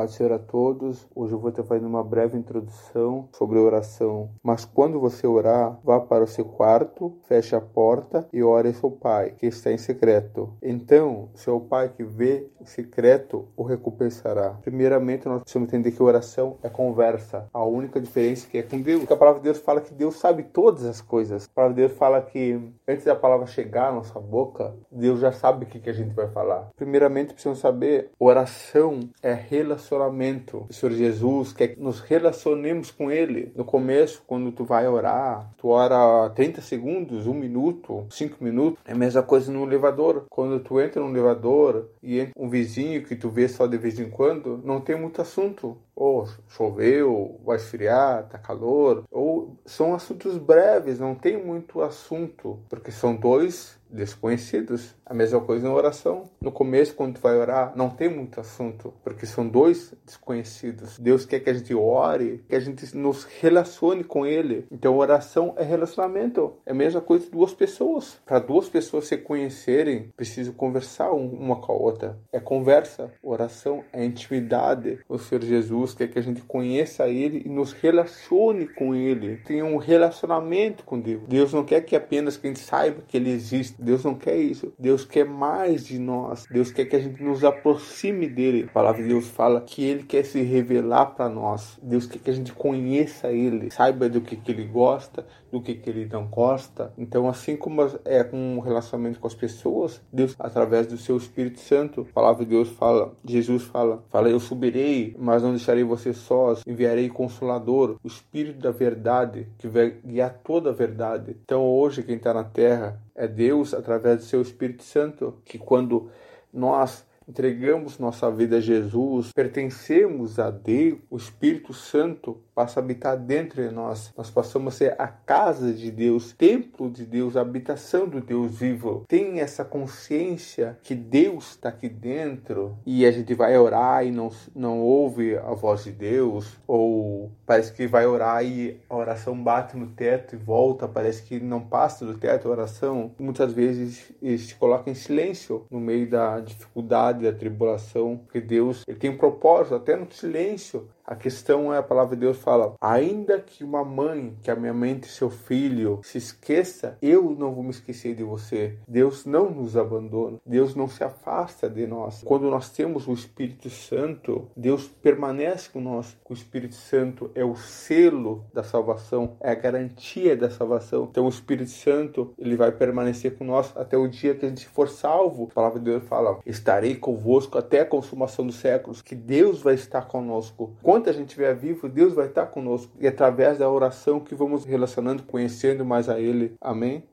Paz ser a todos. Hoje eu vou estar fazendo uma breve introdução sobre oração. Mas quando você orar, vá para o seu quarto, feche a porta e ore seu pai, que está em secreto. Então, seu pai que vê em secreto o recompensará. Primeiramente, nós precisamos entender que oração é conversa. A única diferença é que é com Deus. Porque a palavra de Deus fala que Deus sabe todas as coisas. A palavra de Deus fala que antes da palavra chegar à nossa boca, Deus já sabe o que, que a gente vai falar. Primeiramente, precisamos saber, oração é relacionamento relacionamento. O Senhor Jesus quer que nos relacionemos com Ele. No começo, quando tu vai orar, tu ora 30 segundos, um minuto, cinco minutos. É a mesma coisa no elevador. Quando tu entra no elevador e entra um vizinho que tu vê só de vez em quando, não tem muito assunto. Ou choveu, vai esfriar, tá calor. Ou são assuntos breves, não tem muito assunto. Porque são dois desconhecidos. A mesma coisa na oração. No começo, quando tu vai orar, não tem muito assunto, porque são dois desconhecidos. Deus quer que a gente ore, que a gente nos relacione com Ele. Então, oração é relacionamento. É a mesma coisa de duas pessoas. Para duas pessoas se conhecerem, precisam conversar uma com a outra. É conversa. Oração é intimidade. O Senhor Jesus quer que a gente conheça Ele e nos relacione com Ele. Tenha um relacionamento com Deus. Deus não quer que apenas que a gente saiba que Ele existe. Deus não quer isso. Deus quer mais de nós. Deus quer que a gente nos aproxime dele. A palavra de Deus fala que ele quer se revelar para nós. Deus quer que a gente conheça ele, saiba do que, que ele gosta, do que, que ele não gosta. Então, assim como é com um relacionamento com as pessoas, Deus, através do seu Espírito Santo, a palavra de Deus fala, Jesus fala, fala, eu subirei, mas não deixarei você sós, enviarei Consolador, o Espírito da verdade, que vai guiar toda a verdade. Então, hoje, quem está na terra é Deus, através do seu Espírito Santo, que quando nós entregamos nossa vida a Jesus, pertencemos a Deus, o Espírito Santo passa a habitar dentro de nós. Nós passamos a ser a casa de Deus, templo de Deus, habitação do Deus vivo. Tem essa consciência que Deus está aqui dentro e a gente vai orar e não, não ouve a voz de Deus, ou parece que vai orar e a oração bate no teto e volta, parece que não passa do teto a oração. Muitas vezes se coloca em silêncio no meio da dificuldade, da tribulação, porque Deus ele tem um propósito até no silêncio. A questão é a palavra de Deus fala: ainda que uma mãe, que a minha seu filho se esqueça, eu não vou me esquecer de você. Deus não nos abandona. Deus não se afasta de nós. Quando nós temos o Espírito Santo, Deus permanece com nós. O Espírito Santo é o selo da salvação, é a garantia da salvação. Então o Espírito Santo, ele vai permanecer com nós até o dia que a gente for salvo. A palavra de Deus fala: "Estarei convosco até a consumação dos séculos", que Deus vai estar conosco. Quando enquanto a gente estiver vivo, Deus vai estar conosco. E através da oração que vamos relacionando, conhecendo mais a Ele. Amém?